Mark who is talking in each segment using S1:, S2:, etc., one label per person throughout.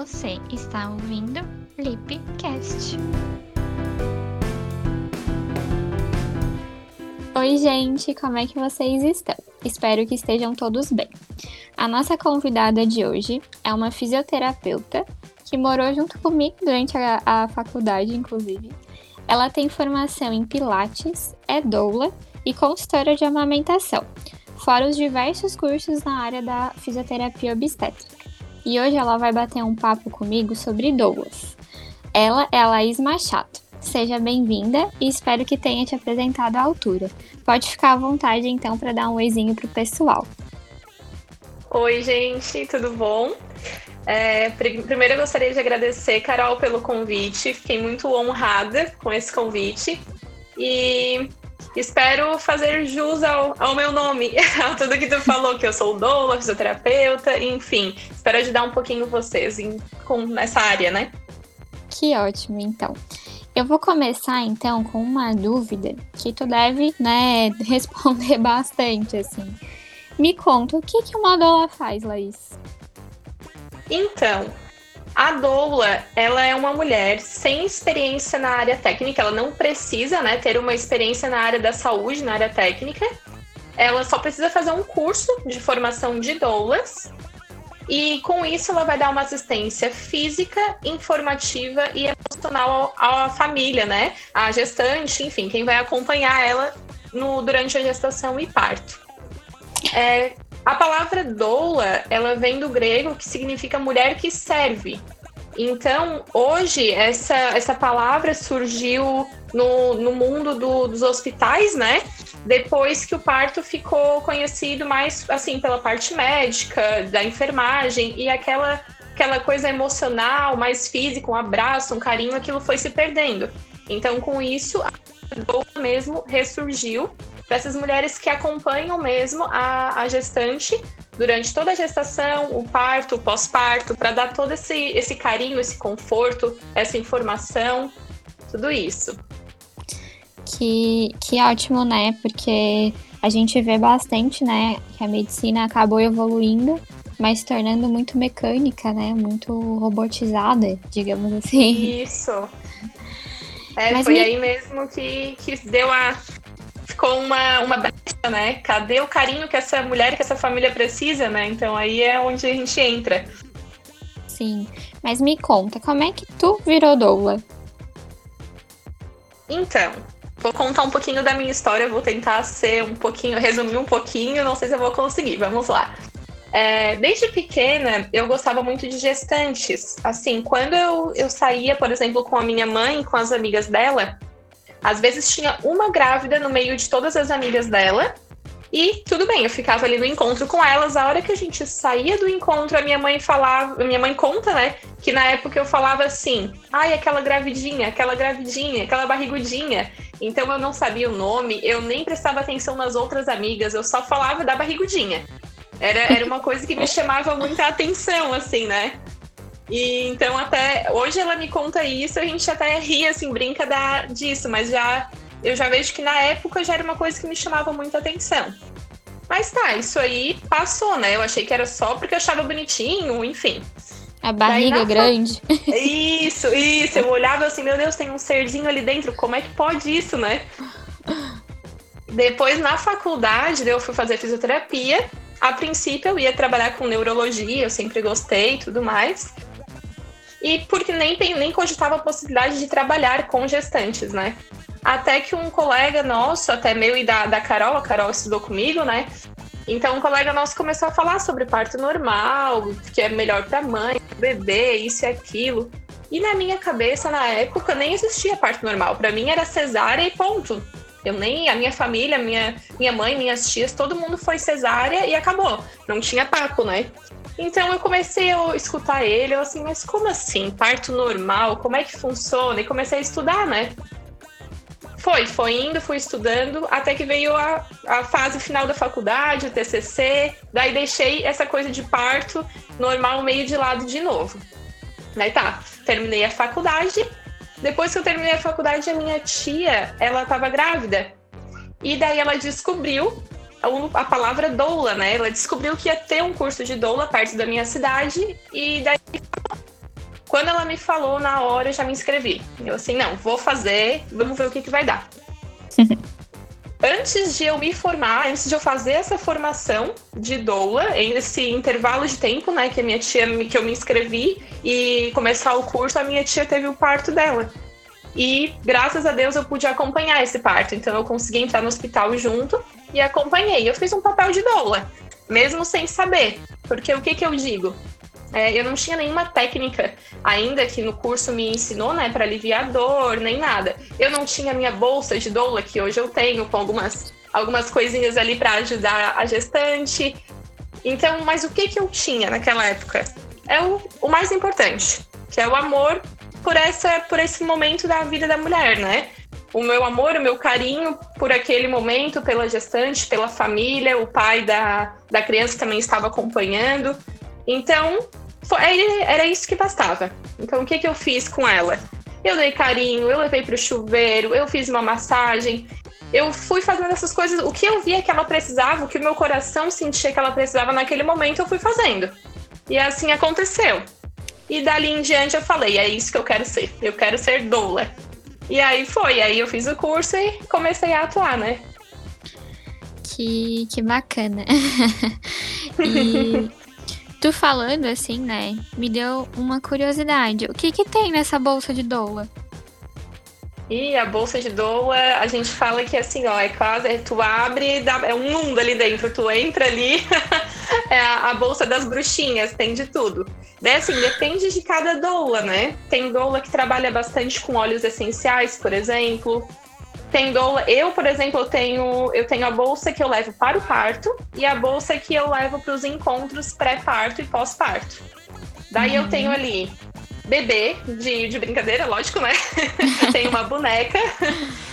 S1: Você está ouvindo Lipcast.
S2: Oi, gente, como é que vocês estão? Espero que estejam todos bem. A nossa convidada de hoje é uma fisioterapeuta que morou junto comigo durante a, a faculdade, inclusive. Ela tem formação em Pilates, é doula e consultora de amamentação, fora os diversos cursos na área da fisioterapia obstétrica e hoje ela vai bater um papo comigo sobre doulas. Ela é a Laís Machado. Seja bem-vinda e espero que tenha te apresentado à altura. Pode ficar à vontade então para dar um oizinho pro pessoal.
S3: Oi, gente, tudo bom? É, primeiro eu gostaria de agradecer, Carol, pelo convite. Fiquei muito honrada com esse convite. E Espero fazer jus ao, ao meu nome, a tudo que tu falou, que eu sou doula, fisioterapeuta, enfim. Espero ajudar um pouquinho vocês em, com, nessa área, né?
S2: Que ótimo, então. Eu vou começar então com uma dúvida que tu deve, né, responder bastante assim. Me conta, o que que uma doula faz, Laís?
S3: Então, a doula, ela é uma mulher sem experiência na área técnica, ela não precisa, né, ter uma experiência na área da saúde, na área técnica. Ela só precisa fazer um curso de formação de doulas e com isso ela vai dar uma assistência física, informativa e emocional à família, né? A gestante, enfim, quem vai acompanhar ela no, durante a gestação e parto. É, a palavra doula, ela vem do grego que significa mulher que serve. Então, hoje, essa, essa palavra surgiu no, no mundo do, dos hospitais, né? Depois que o parto ficou conhecido mais, assim, pela parte médica, da enfermagem e aquela, aquela coisa emocional, mais física, um abraço, um carinho, aquilo foi se perdendo. Então, com isso, a doula mesmo ressurgiu para essas mulheres que acompanham mesmo a, a gestante durante toda a gestação, o parto, o pós-parto, para dar todo esse, esse carinho, esse conforto, essa informação, tudo isso.
S2: Que, que ótimo, né? Porque a gente vê bastante, né, que a medicina acabou evoluindo, mas se tornando muito mecânica, né? Muito robotizada, digamos assim.
S3: Isso. É, mas foi me... aí mesmo que, que deu a, ficou uma, uma brecha, né? Cadê o carinho que essa mulher, que essa família precisa, né? Então aí é onde a gente entra.
S2: Sim, mas me conta, como é que tu virou doula?
S3: Então, vou contar um pouquinho da minha história, vou tentar ser um pouquinho, resumir um pouquinho, não sei se eu vou conseguir, vamos lá. É, desde pequena, eu gostava muito de gestantes. Assim, quando eu, eu saía, por exemplo, com a minha mãe, com as amigas dela, às vezes tinha uma grávida no meio de todas as amigas dela. E tudo bem, eu ficava ali no encontro com elas. A hora que a gente saía do encontro, a minha mãe falava, minha mãe conta, né? Que na época eu falava assim: ai, aquela gravidinha, aquela gravidinha, aquela barrigudinha. Então eu não sabia o nome, eu nem prestava atenção nas outras amigas, eu só falava da barrigudinha. Era, era uma coisa que me chamava muita atenção, assim, né? E então até hoje ela me conta isso, a gente até ri assim, brinca da, disso, mas já eu já vejo que na época já era uma coisa que me chamava muita atenção. Mas tá, isso aí passou, né? Eu achei que era só porque eu achava bonitinho, enfim.
S2: A barriga Daí, grande.
S3: Isso, isso. Eu olhava assim, meu Deus, tem um serzinho ali dentro, como é que pode isso, né? Depois, na faculdade, eu fui fazer fisioterapia. A princípio, eu ia trabalhar com neurologia, eu sempre gostei e tudo mais e porque nem, nem cogitava a possibilidade de trabalhar com gestantes, né? Até que um colega nosso, até meu e da, da Carol, a Carol estudou comigo, né? Então um colega nosso começou a falar sobre parto normal, que é melhor para mãe, bebê, isso e aquilo. E na minha cabeça, na época, nem existia parto normal. Para mim era cesárea e ponto. Eu nem, a minha família, minha, minha mãe, minhas tias, todo mundo foi cesárea e acabou. Não tinha papo, né? Então eu comecei a escutar ele, eu assim, mas como assim? Parto normal? Como é que funciona? E comecei a estudar, né? Foi, foi indo, fui estudando, até que veio a, a fase final da faculdade, o TCC, daí deixei essa coisa de parto normal meio de lado de novo. Daí tá, terminei a faculdade, depois que eu terminei a faculdade, a minha tia, ela tava grávida, e daí ela descobriu a palavra doula, né? Ela descobriu que ia ter um curso de doula perto da minha cidade e daí Quando ela me falou, na hora eu já me inscrevi. Eu assim, não, vou fazer, vamos ver o que, que vai dar. antes de eu me formar, antes de eu fazer essa formação de doula, nesse intervalo de tempo, né, que a minha tia que eu me inscrevi e começar o curso, a minha tia teve o parto dela. E graças a Deus eu pude acompanhar esse parto. Então eu consegui entrar no hospital junto e acompanhei. Eu fiz um papel de doula, mesmo sem saber. Porque o que, que eu digo? É, eu não tinha nenhuma técnica ainda que no curso me ensinou, né, para aliviar dor, nem nada. Eu não tinha minha bolsa de doula, que hoje eu tenho, com algumas, algumas coisinhas ali para ajudar a gestante. Então, mas o que, que eu tinha naquela época? É o, o mais importante, que é o amor por, essa, por esse momento da vida da mulher, né? O meu amor, o meu carinho por aquele momento, pela gestante, pela família, o pai da, da criança também estava acompanhando. Então, era isso que bastava. Então, o que, que eu fiz com ela? Eu dei carinho, eu levei para o chuveiro, eu fiz uma massagem, eu fui fazendo essas coisas. O que eu via que ela precisava, o que o meu coração sentia que ela precisava naquele momento, eu fui fazendo. E assim aconteceu. E dali em diante eu falei: é isso que eu quero ser. Eu quero ser doula. E aí foi. Aí eu fiz o curso e comecei a atuar, né?
S2: Que, que bacana. e Tu falando assim, né, me deu uma curiosidade. O que que tem nessa bolsa de doula?
S3: E a bolsa de doula, a gente fala que assim, ó, é quase, tu abre, é um mundo ali dentro, tu entra ali, é a, a, bolsa das bruxinhas, tem de tudo. Daí assim, depende de cada doula, né? Tem doula que trabalha bastante com óleos essenciais, por exemplo. Tem doula, eu, por exemplo, eu tenho, eu tenho a bolsa que eu levo para o parto e a bolsa que eu levo para os encontros pré-parto e pós-parto. Daí uhum. eu tenho ali bebê de, de brincadeira, lógico, né? eu tenho uma boneca,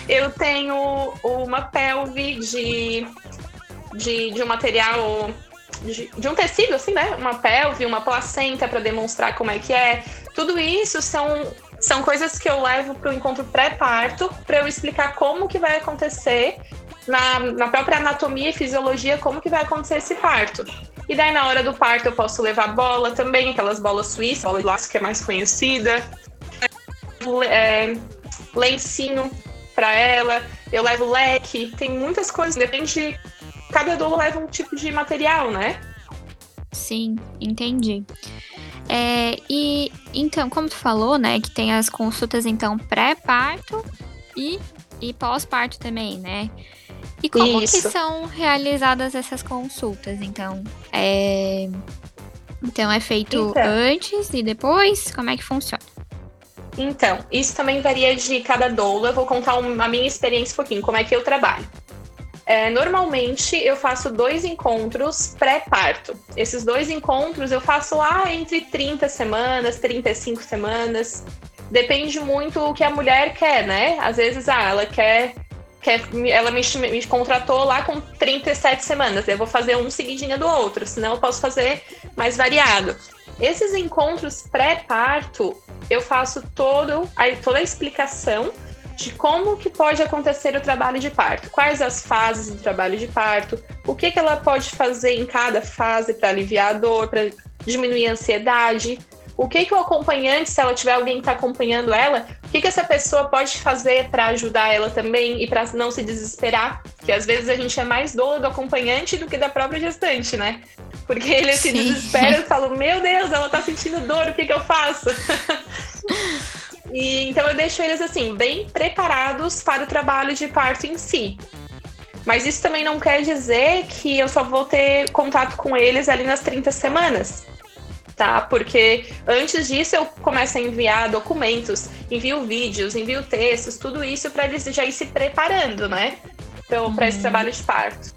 S3: eu tenho uma pelve de, de, de um material de, de, um tecido, assim, né? Uma pelve, uma placenta para demonstrar como é que é. Tudo isso são são coisas que eu levo para o encontro pré-parto para eu explicar como que vai acontecer na, na própria anatomia e fisiologia como que vai acontecer esse parto. E daí na hora do parto eu posso levar bola também, aquelas bolas suíças, bola de laço que é mais conhecida. É, lencinho para ela, eu levo leque, tem muitas coisas, depende cada doula leva um tipo de material, né?
S2: Sim, entendi. É, e então, como tu falou, né, que tem as consultas então pré-parto e, e pós-parto também, né? E como Isso. que são realizadas essas consultas? Então, é então é feito então. antes e depois? Como é que funciona?
S3: Então, isso também varia de cada doula. Eu vou contar a minha experiência um pouquinho, como é que eu trabalho. É, normalmente eu faço dois encontros pré-parto. Esses dois encontros eu faço lá entre 30 semanas, 35 semanas. Depende muito o que a mulher quer, né? Às vezes, ah, ela quer. ela me, me contratou lá com 37 semanas. Eu vou fazer um seguidinho do outro, senão eu posso fazer mais variado. Esses encontros pré-parto, eu faço todo, toda a explicação de como que pode acontecer o trabalho de parto, quais as fases do trabalho de parto, o que, que ela pode fazer em cada fase para aliviar a dor, para diminuir a ansiedade, o que, que o acompanhante, se ela tiver alguém que está acompanhando ela, o que, que essa pessoa pode fazer para ajudar ela também e para não se desesperar, que às vezes a gente é mais dor do acompanhante do que da própria gestante, né? Porque ele Sim. se desespera e fala, meu Deus, ela está sentindo dor, o que, que eu faço? E, então eu deixo eles assim, bem preparados para o trabalho de parto em si. Mas isso também não quer dizer que eu só vou ter contato com eles ali nas 30 semanas. Tá? Porque antes disso eu começo a enviar documentos, envio vídeos, envio textos, tudo isso para eles já ir se preparando, né? Então, para esse uhum. trabalho de parto.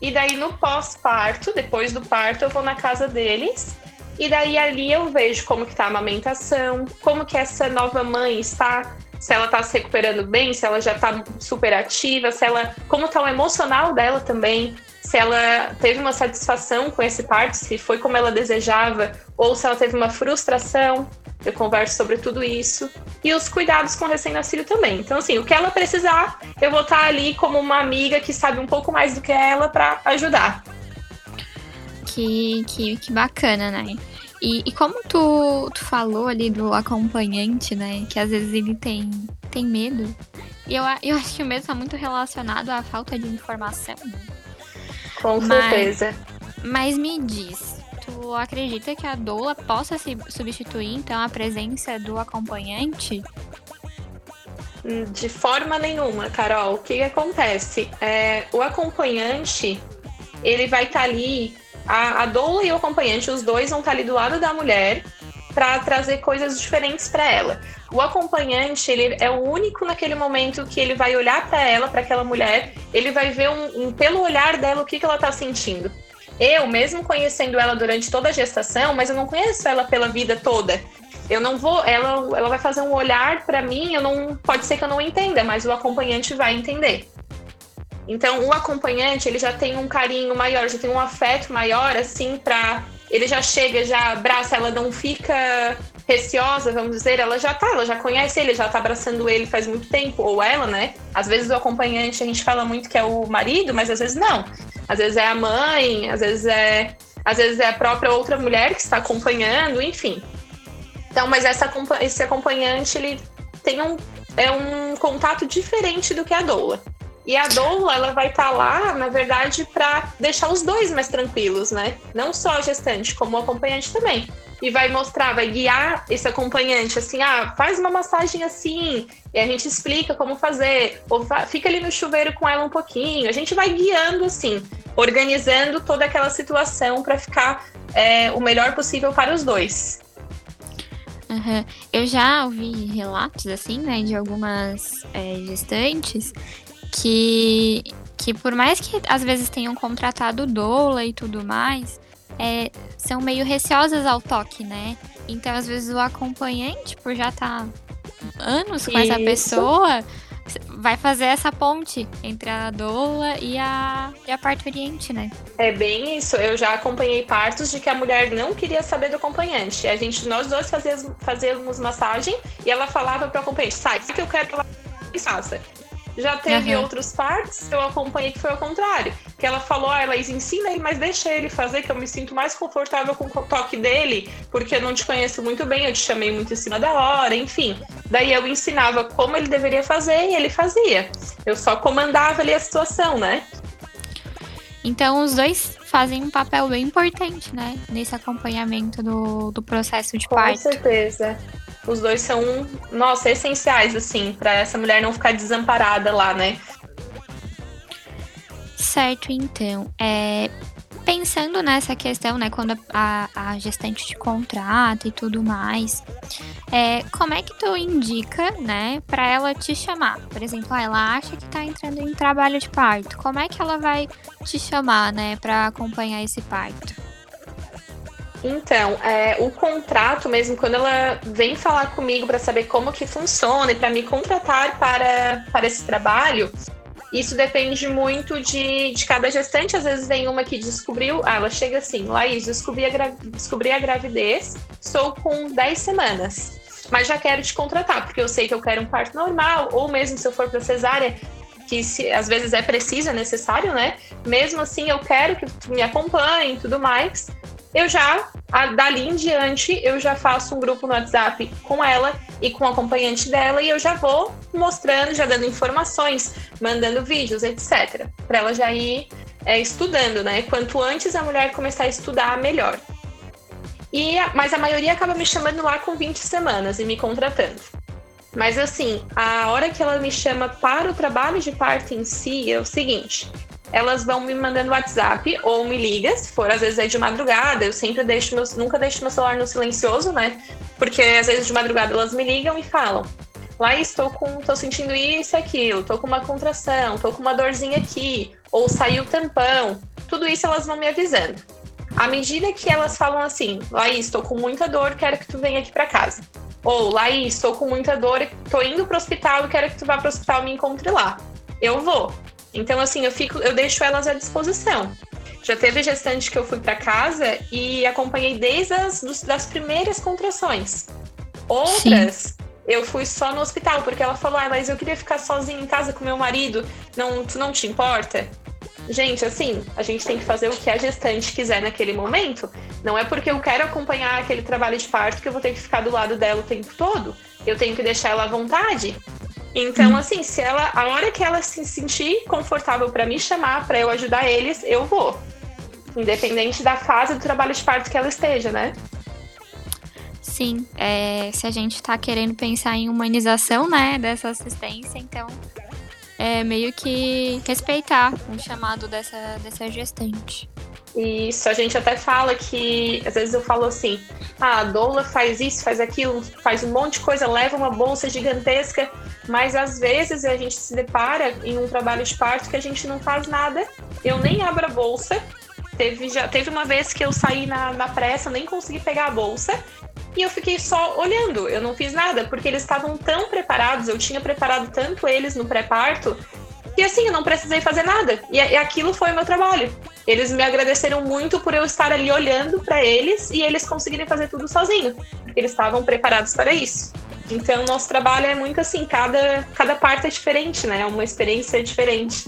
S3: E daí no pós-parto, depois do parto, eu vou na casa deles e daí ali eu vejo como que tá a amamentação, como que essa nova mãe está, se ela tá se recuperando bem, se ela já tá super ativa, se ela como tá o emocional dela também, se ela teve uma satisfação com esse parto, se foi como ela desejava, ou se ela teve uma frustração. Eu converso sobre tudo isso. E os cuidados com o recém-nascido também. Então, assim, o que ela precisar, eu vou estar ali como uma amiga que sabe um pouco mais do que ela para ajudar.
S2: Que, que, que bacana, né? E, e, como tu, tu falou ali do acompanhante, né? Que às vezes ele tem, tem medo. E eu, eu acho que o medo está muito relacionado à falta de informação. Né?
S3: Com certeza.
S2: Mas, mas me diz, tu acredita que a doula possa se substituir, então, a presença do acompanhante?
S3: De forma nenhuma, Carol. O que, acontece? É, o acompanhante, ele vai estar tá ali a, a doula e o acompanhante, os dois vão estar ali do lado da mulher para trazer coisas diferentes para ela. O acompanhante, ele é o único naquele momento que ele vai olhar para ela, para aquela mulher, ele vai ver um, um, pelo olhar dela o que, que ela está sentindo. Eu, mesmo conhecendo ela durante toda a gestação, mas eu não conheço ela pela vida toda. Eu não vou, ela, ela vai fazer um olhar para mim, eu não, pode ser que eu não entenda, mas o acompanhante vai entender. Então, o acompanhante, ele já tem um carinho maior, já tem um afeto maior, assim, para ele já chega, já abraça, ela não fica receosa, vamos dizer, ela já tá, ela já conhece ele, já tá abraçando ele faz muito tempo, ou ela, né? Às vezes o acompanhante a gente fala muito que é o marido, mas às vezes não. Às vezes é a mãe, às vezes é, às vezes é a própria outra mulher que está acompanhando, enfim. Então, mas essa, esse acompanhante, ele tem um, é um contato diferente do que a doula. E a doula, ela vai estar tá lá, na verdade, para deixar os dois mais tranquilos, né? Não só a gestante, como o acompanhante também. E vai mostrar, vai guiar esse acompanhante, assim, ah, faz uma massagem assim, e a gente explica como fazer, ou fica ali no chuveiro com ela um pouquinho. A gente vai guiando, assim, organizando toda aquela situação para ficar é, o melhor possível para os dois.
S2: Uhum. Eu já ouvi relatos, assim, né, de algumas é, gestantes que, que por mais que às vezes tenham contratado doula e tudo mais, é, são meio receosas ao toque, né? Então, às vezes, o acompanhante, por já estar tá anos com Isso. essa pessoa, vai fazer essa ponte entre a doula e a, e a parturiente, né?
S3: É bem isso. Eu já acompanhei partos de que a mulher não queria saber do acompanhante. A gente, nós dois fazíamos, fazíamos massagem e ela falava para o acompanhante, sai, que eu quero que ela faça. Já teve uhum. outros partes eu acompanhei que foi ao contrário. Que ela falou, ah, Laís, ensina ele, mas deixa ele fazer, que eu me sinto mais confortável com o toque dele, porque eu não te conheço muito bem, eu te chamei muito em cima da hora, enfim. Daí eu ensinava como ele deveria fazer e ele fazia. Eu só comandava ali a situação, né?
S2: Então os dois fazem um papel bem importante, né? Nesse acompanhamento do, do processo de parto.
S3: Com certeza. Os dois são, nossa, essenciais, assim, para essa mulher não ficar desamparada lá, né?
S2: Certo, então. É, pensando nessa questão, né, quando a, a gestante te contrata e tudo mais, é, como é que tu indica, né, para ela te chamar? Por exemplo, ah, ela acha que tá entrando em trabalho de parto. Como é que ela vai te chamar, né, para acompanhar esse parto?
S3: Então, é, o contrato mesmo, quando ela vem falar comigo para saber como que funciona e para me contratar para, para esse trabalho, isso depende muito de, de cada gestante. Às vezes vem uma que descobriu, ah, ela chega assim, Laís, descobri a, descobri a gravidez, sou com 10 semanas, mas já quero te contratar, porque eu sei que eu quero um parto normal, ou mesmo se eu for para cesárea, que se, às vezes é preciso, é necessário, né? Mesmo assim, eu quero que me acompanhe e tudo mais eu já, a, dali em diante, eu já faço um grupo no WhatsApp com ela e com o acompanhante dela e eu já vou mostrando, já dando informações, mandando vídeos, etc. Para ela já ir é, estudando, né? Quanto antes a mulher começar a estudar, melhor. E, mas a maioria acaba me chamando lá com 20 semanas e me contratando. Mas assim, a hora que ela me chama para o trabalho de parto em si é o seguinte: elas vão me mandando WhatsApp ou me liga, se for às vezes é de madrugada, eu sempre deixo meu, nunca deixo meu celular no silencioso, né? Porque às vezes de madrugada elas me ligam e falam: "Lá estou com, tô sentindo isso e aquilo, tô com uma contração, tô com uma dorzinha aqui, ou saiu tampão". Tudo isso elas vão me avisando. À medida que elas falam assim: "Laís, estou com muita dor, quero que tu venha aqui para casa". Ou Laís, estou com muita dor, tô indo pro hospital quero que tu vá pro hospital e me encontre lá. Eu vou. Então, assim, eu fico, eu deixo elas à disposição. Já teve gestante que eu fui para casa e acompanhei desde as dos, das primeiras contrações. Outras, Sim. eu fui só no hospital, porque ela falou, ah, mas eu queria ficar sozinha em casa com meu marido, não, tu não te importa? gente, assim, a gente tem que fazer o que a gestante quiser naquele momento. Não é porque eu quero acompanhar aquele trabalho de parto que eu vou ter que ficar do lado dela o tempo todo. Eu tenho que deixar ela à vontade. Então, assim, se ela, a hora que ela se sentir confortável para me chamar, para eu ajudar eles, eu vou. Independente da fase do trabalho de parto que ela esteja, né?
S2: Sim, é, se a gente está querendo pensar em humanização, né, dessa assistência, então é meio que respeitar o chamado dessa, dessa gestante.
S3: Isso, a gente até fala que, às vezes eu falo assim, ah, a doula faz isso, faz aquilo, faz um monte de coisa, leva uma bolsa gigantesca, mas às vezes a gente se depara em um trabalho de parto que a gente não faz nada, eu nem abro a bolsa, teve, já, teve uma vez que eu saí na, na pressa, nem consegui pegar a bolsa, e eu fiquei só olhando, eu não fiz nada, porque eles estavam tão preparados, eu tinha preparado tanto eles no pré-parto, que assim, eu não precisei fazer nada. E, e aquilo foi o meu trabalho. Eles me agradeceram muito por eu estar ali olhando para eles e eles conseguirem fazer tudo sozinho. Eles estavam preparados para isso. Então, nosso trabalho é muito assim, cada, cada parte é diferente, né? É uma experiência diferente.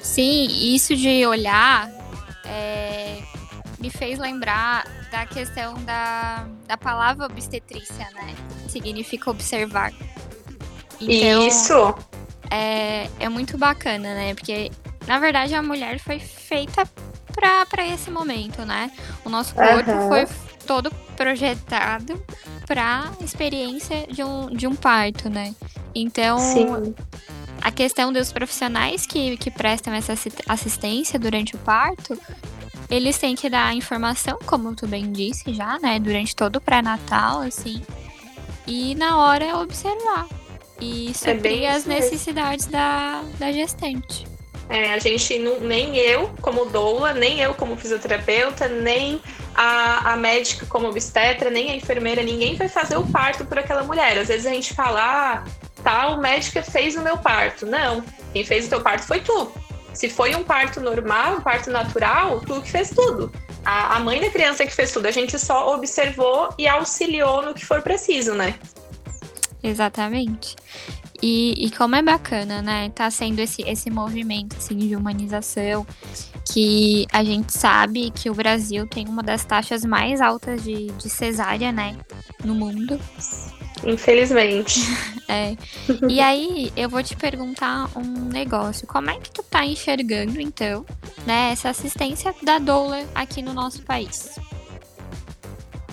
S2: Sim, isso de olhar é, me fez lembrar da questão da, da palavra obstetrícia, né? Significa observar.
S3: Então, Isso!
S2: É, é muito bacana, né? Porque, na verdade, a mulher foi feita para esse momento, né? O nosso corpo uhum. foi todo projetado para experiência de um, de um parto, né? Então, Sim. a questão dos profissionais que, que prestam essa assistência durante o parto eles têm que dar informação, como tu bem disse já, né? Durante todo o pré-natal, assim. E na hora observar. E suprir é as necessidades da, da gestante.
S3: É, a gente não, nem eu como doula, nem eu como fisioterapeuta, nem a, a médica como obstetra, nem a enfermeira, ninguém vai fazer o parto por aquela mulher. Às vezes a gente fala, ah, tal médica fez o meu parto. Não, quem fez o teu parto foi tu. Se foi um parto normal, um parto natural, tu que fez tudo. A, a mãe da criança que fez tudo, a gente só observou e auxiliou no que for preciso, né?
S2: Exatamente. E, e, como é bacana, né? Tá sendo esse, esse movimento assim, de humanização, que a gente sabe que o Brasil tem uma das taxas mais altas de, de cesárea, né? No mundo.
S3: Infelizmente.
S2: é. E aí, eu vou te perguntar um negócio. Como é que tu tá enxergando, então, né, essa assistência da doula aqui no nosso país?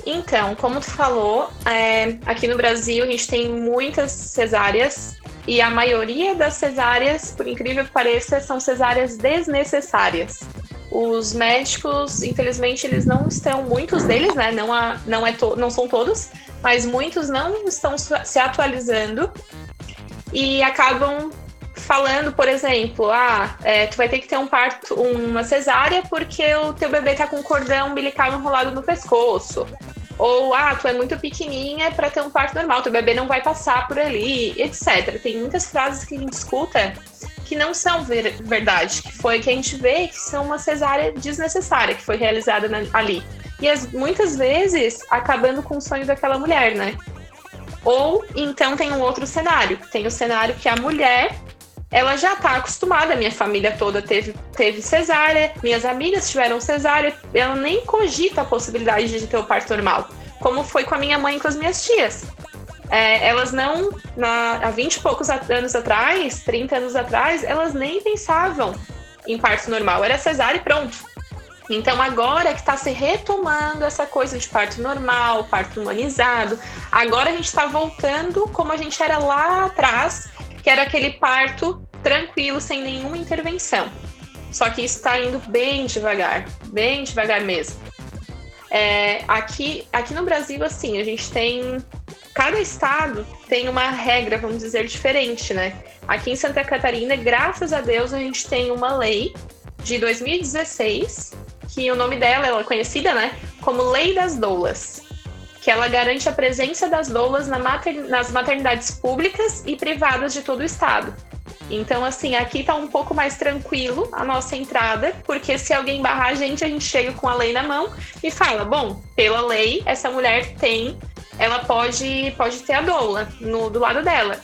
S3: Então, como tu falou, é, aqui no Brasil a gente tem muitas cesáreas e a maioria das cesáreas, por incrível que pareça, são cesáreas desnecessárias. Os médicos, infelizmente, eles não estão, muitos deles, né? Não, há, não, é to, não são todos, mas muitos não estão se atualizando e acabam falando, por exemplo, ah, é, tu vai ter que ter um parto, uma cesárea porque o teu bebê tá com um cordão umbilical enrolado no pescoço. Ou, ah, tu é muito pequenininha para ter um parto normal, teu bebê não vai passar por ali, etc. Tem muitas frases que a gente escuta que não são ver verdade, que foi que a gente vê que são uma cesárea desnecessária que foi realizada na, ali. E as, muitas vezes acabando com o sonho daquela mulher, né? Ou então tem um outro cenário, tem o cenário que a mulher ela já está acostumada, minha família toda teve, teve cesárea, minhas amigas tiveram cesárea, ela nem cogita a possibilidade de ter o parto normal, como foi com a minha mãe e com as minhas tias. É, elas não, na, há 20 e poucos anos atrás, 30 anos atrás, elas nem pensavam em parto normal, era cesárea e pronto. Então, agora que está se retomando essa coisa de parto normal, parto humanizado, agora a gente está voltando como a gente era lá atrás, que era aquele parto tranquilo, sem nenhuma intervenção. Só que está indo bem devagar, bem devagar mesmo. É, aqui, aqui no Brasil, assim, a gente tem. Cada estado tem uma regra, vamos dizer, diferente, né? Aqui em Santa Catarina, graças a Deus, a gente tem uma lei de 2016, que o nome dela, ela é conhecida, né? Como Lei das Doulas que ela garante a presença das doulas na mater, nas maternidades públicas e privadas de todo o estado. Então, assim, aqui tá um pouco mais tranquilo a nossa entrada, porque se alguém barrar a gente, a gente chega com a lei na mão e fala: bom, pela lei, essa mulher tem, ela pode, pode ter a doula no, do lado dela.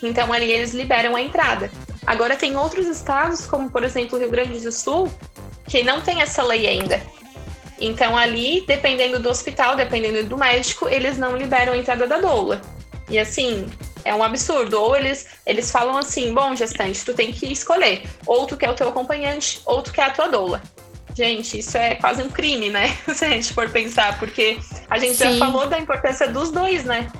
S3: Então, ali eles liberam a entrada. Agora tem outros estados, como por exemplo o Rio Grande do Sul, que não tem essa lei ainda. Então ali, dependendo do hospital, dependendo do médico, eles não liberam a entrada da doula. E assim, é um absurdo. Ou eles, eles falam assim, bom, gestante, tu tem que escolher. Ou tu quer o teu acompanhante, ou tu quer a tua doula. Gente, isso é quase um crime, né? Se a gente for pensar, porque a gente Sim. já falou da importância dos dois, né?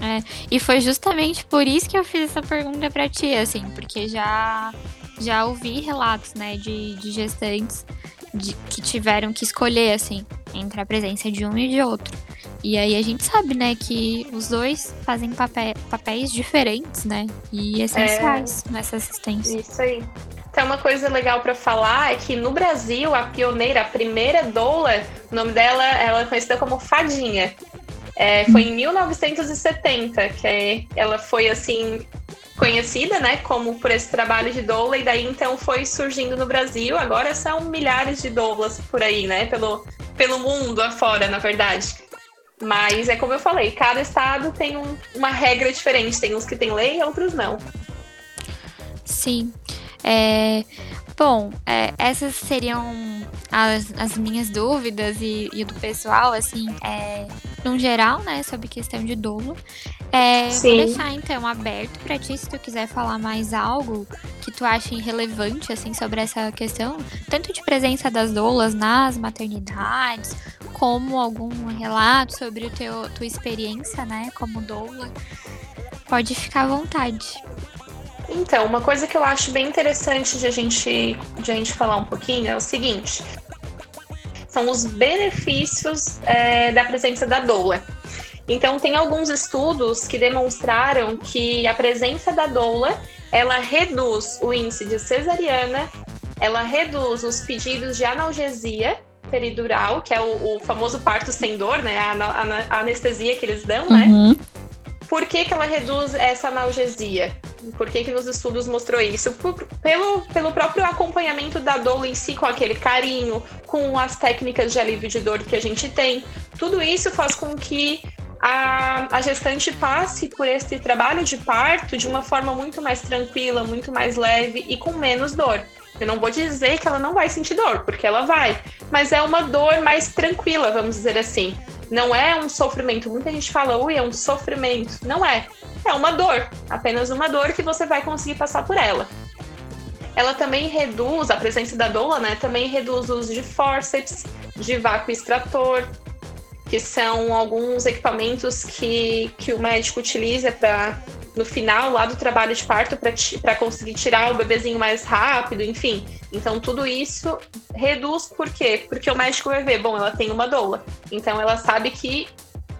S2: É, e foi justamente por isso que eu fiz essa pergunta para ti, assim, porque já já ouvi relatos, né, de, de gestantes de, que tiveram que escolher, assim, entre a presença de um e de outro. E aí a gente sabe, né, que os dois fazem papé, papéis diferentes, né, e essenciais é, nessa assistência.
S3: Isso aí. Então, uma coisa legal para falar é que no Brasil, a pioneira, a primeira doula, o nome dela, ela é conhecida como Fadinha. É, foi em 1970 que ela foi assim conhecida, né, como por esse trabalho de doula e daí então foi surgindo no Brasil. Agora são milhares de doulas por aí, né, pelo pelo mundo afora, na verdade. Mas é como eu falei, cada estado tem um, uma regra diferente. Tem uns que tem lei, outros não.
S2: Sim. É, bom, é, essas seriam as, as minhas dúvidas e, e do pessoal, assim, é, no geral, né, sobre questão de dolo. É, vou deixar então aberto para ti se tu quiser falar mais algo que tu acha relevante assim sobre essa questão, tanto de presença das doulas nas maternidades, como algum relato sobre o teu tua experiência, né, como doula. Pode ficar à vontade.
S3: Então, uma coisa que eu acho bem interessante de a gente, de a gente falar um pouquinho é o seguinte: são os benefícios é, da presença da doula. Então, tem alguns estudos que demonstraram que a presença da doula ela reduz o índice de cesariana, ela reduz os pedidos de analgesia peridural, que é o, o famoso parto sem dor, né? A, a, a anestesia que eles dão, né? uhum. Por que, que ela reduz essa analgesia? Por que, que nos estudos mostrou isso? Por, pelo, pelo próprio acompanhamento da dor em si, com aquele carinho, com as técnicas de alívio de dor que a gente tem. Tudo isso faz com que a, a gestante passe por esse trabalho de parto de uma forma muito mais tranquila, muito mais leve e com menos dor. Eu não vou dizer que ela não vai sentir dor, porque ela vai, mas é uma dor mais tranquila, vamos dizer assim. Não é um sofrimento. Muita gente fala, ui, é um sofrimento. Não é. É uma dor. Apenas uma dor que você vai conseguir passar por ela. Ela também reduz, a presença da doula, né? Também reduz o uso de forceps, de vácuo extrator, que são alguns equipamentos que, que o médico utiliza para no final lá do trabalho de parto para conseguir tirar o bebezinho mais rápido, enfim. Então tudo isso reduz por quê? Porque o médico vai ver, bom, ela tem uma doula. Então ela sabe que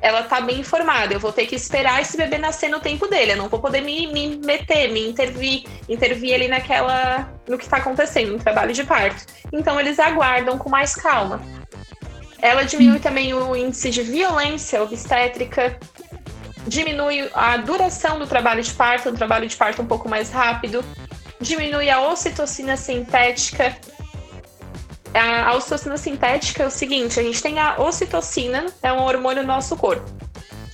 S3: ela tá bem informada. Eu vou ter que esperar esse bebê nascer no tempo dele. Eu não vou poder me, me meter, me intervir, intervir ali naquela. no que está acontecendo, no trabalho de parto. Então eles aguardam com mais calma. Ela diminui também o índice de violência obstétrica, diminui a duração do trabalho de parto, um trabalho de parto um pouco mais rápido, diminui a ocitocina sintética. A ocitocina sintética é o seguinte: a gente tem a ocitocina, é um hormônio nosso corpo.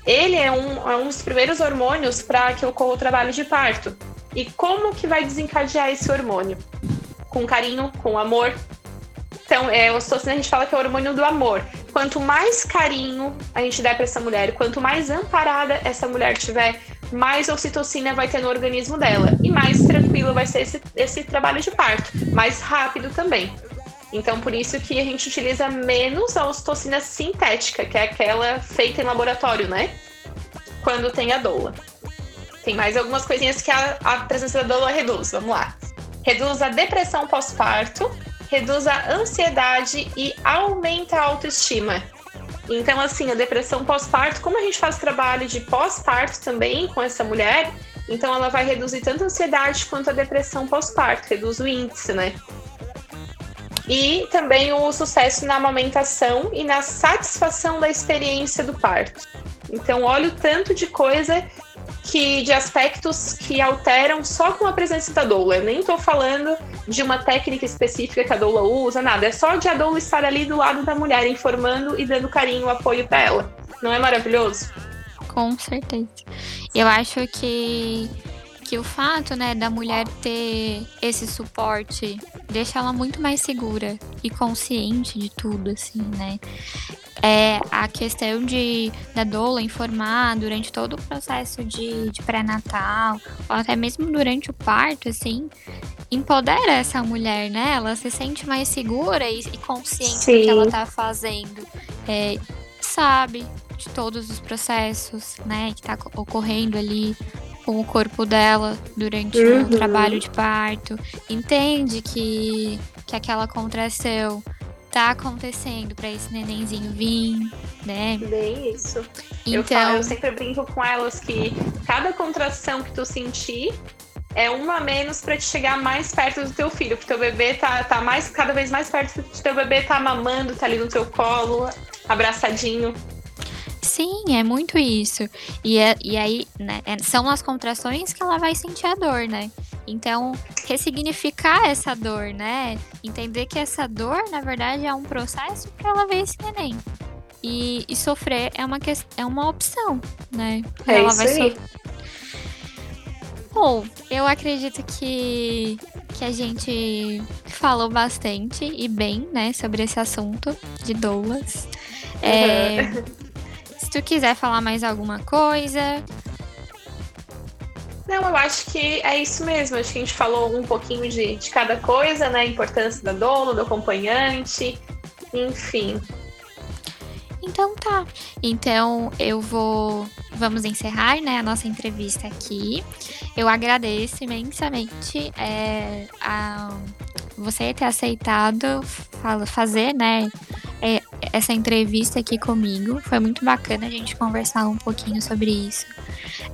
S3: Ele é um, é um dos primeiros hormônios para que ocorra o trabalho de parto. E como que vai desencadear esse hormônio? Com carinho, com amor, então, é, a ocitocina a gente fala que é o hormônio do amor. Quanto mais carinho a gente der para essa mulher, quanto mais amparada essa mulher tiver, mais ocitocina vai ter no organismo dela. E mais tranquilo vai ser esse, esse trabalho de parto. Mais rápido também. Então, por isso que a gente utiliza menos a ocitocina sintética, que é aquela feita em laboratório, né? Quando tem a doula. Tem mais algumas coisinhas que a, a presença da doula reduz. Vamos lá. Reduz a depressão pós-parto, reduz a ansiedade e aumenta a autoestima. Então, assim, a depressão pós-parto, como a gente faz trabalho de pós-parto também com essa mulher, então ela vai reduzir tanto a ansiedade quanto a depressão pós-parto, reduz o índice, né? E também o sucesso na amamentação e na satisfação da experiência do parto. Então, olha o tanto de coisa que de aspectos que alteram só com a presença da doula. Eu nem estou falando de uma técnica específica que a doula usa, nada. É só de a doula estar ali do lado da mulher, informando e dando carinho, apoio para ela. Não é maravilhoso?
S2: Com certeza. Eu acho que que o fato, né, da mulher ter esse suporte deixa ela muito mais segura e consciente de tudo, assim, né? É, a questão de da doula informar durante todo o processo de, de pré-natal, ou até mesmo durante o parto, assim, empodera essa mulher, né? Ela se sente mais segura e, e consciente Sim. do que ela tá fazendo. É, sabe de todos os processos, né, que tá ocorrendo ali com o corpo dela durante uhum. o trabalho de parto. Entende que, que aquela contração tá acontecendo para esse nenenzinho vir, né?
S3: Bem isso. Então... Eu, falo, eu sempre brinco com elas que cada contração que tu sentir é uma a menos para te chegar mais perto do teu filho, porque teu bebê tá, tá mais, cada vez mais perto, do teu bebê tá mamando, tá ali no teu colo, abraçadinho.
S2: Sim, é muito isso. E, é, e aí, né, é, são as contrações que ela vai sentir a dor, né? Então, ressignificar essa dor, né? Entender que essa dor, na verdade, é um processo para ela ver esse neném. E, e sofrer é uma, é uma opção, né?
S3: É ela isso vai aí.
S2: Bom, eu acredito que, que a gente falou bastante e bem, né, sobre esse assunto de doulas. É, se tu quiser falar mais alguma coisa.
S3: Não, eu acho que é isso mesmo. Acho que a gente falou um pouquinho de, de cada coisa, né? A importância da doula, do acompanhante, enfim.
S2: Então tá. Então eu vou. Vamos encerrar né, a nossa entrevista aqui. Eu agradeço imensamente é, a você ter aceitado fazer, né, é, essa entrevista aqui comigo. Foi muito bacana a gente conversar um pouquinho sobre isso.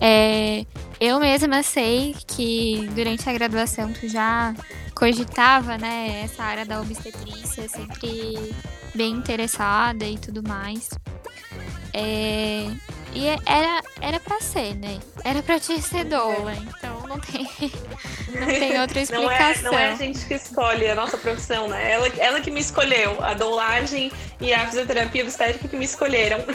S2: É, eu mesma sei que durante a graduação tu já cogitava, né, essa área da obstetrícia, sempre bem interessada e tudo mais. É, e era, era pra ser, né? Era pra te ser doula, então não tem, não tem outra explicação.
S3: Não é, não é a gente que escolhe a nossa profissão, né? Ela, ela que me escolheu, a doulagem e a fisioterapia obstétrica que me escolheram.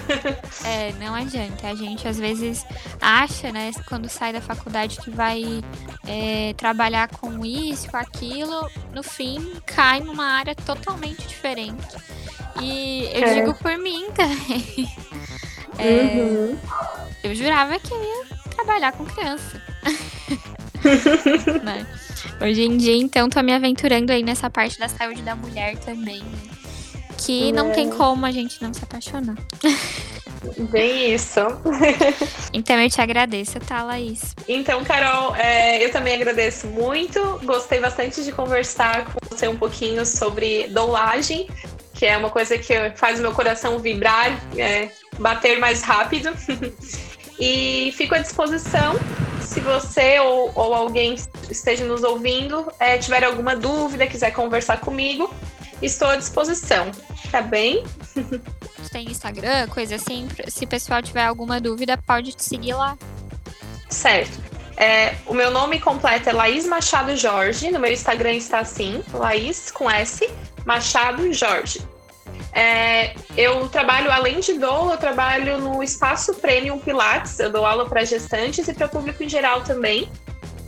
S2: É, não adianta. A gente às vezes acha, né, quando sai da faculdade que vai é, trabalhar com isso, com aquilo, no fim cai numa área totalmente diferente. E eu é. digo por mim também. É, uhum. Eu jurava que ia trabalhar com criança. né? Hoje em dia, então, tô me aventurando aí nessa parte da saúde da mulher também, né? Que é. não tem como a gente não se apaixonar.
S3: Bem isso.
S2: então eu te agradeço, tá, Laís?
S3: Então, Carol, é, eu também agradeço muito. Gostei bastante de conversar com você um pouquinho sobre doulagem, que é uma coisa que faz o meu coração vibrar, é, bater mais rápido. e fico à disposição se você ou, ou alguém esteja nos ouvindo é, tiver alguma dúvida, quiser conversar comigo, estou à disposição, tá bem?
S2: Tem Instagram, coisa assim. Se o pessoal tiver alguma dúvida, pode te seguir lá.
S3: Certo. É, o meu nome completo é Laís Machado Jorge. No meu Instagram está assim, Laís com S, Machado Jorge. É, eu trabalho, além de doula, eu trabalho no Espaço Premium Pilates. Eu dou aula para gestantes e para público em geral também.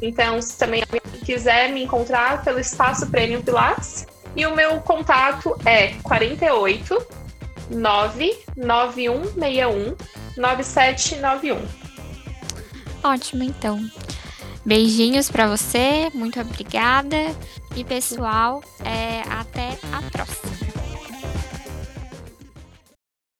S3: Então, se também alguém quiser me encontrar pelo Espaço Premium Pilates. E o meu contato é 48 99161 9791.
S2: Ótimo, então. Beijinhos para você, muito obrigada. E pessoal, é,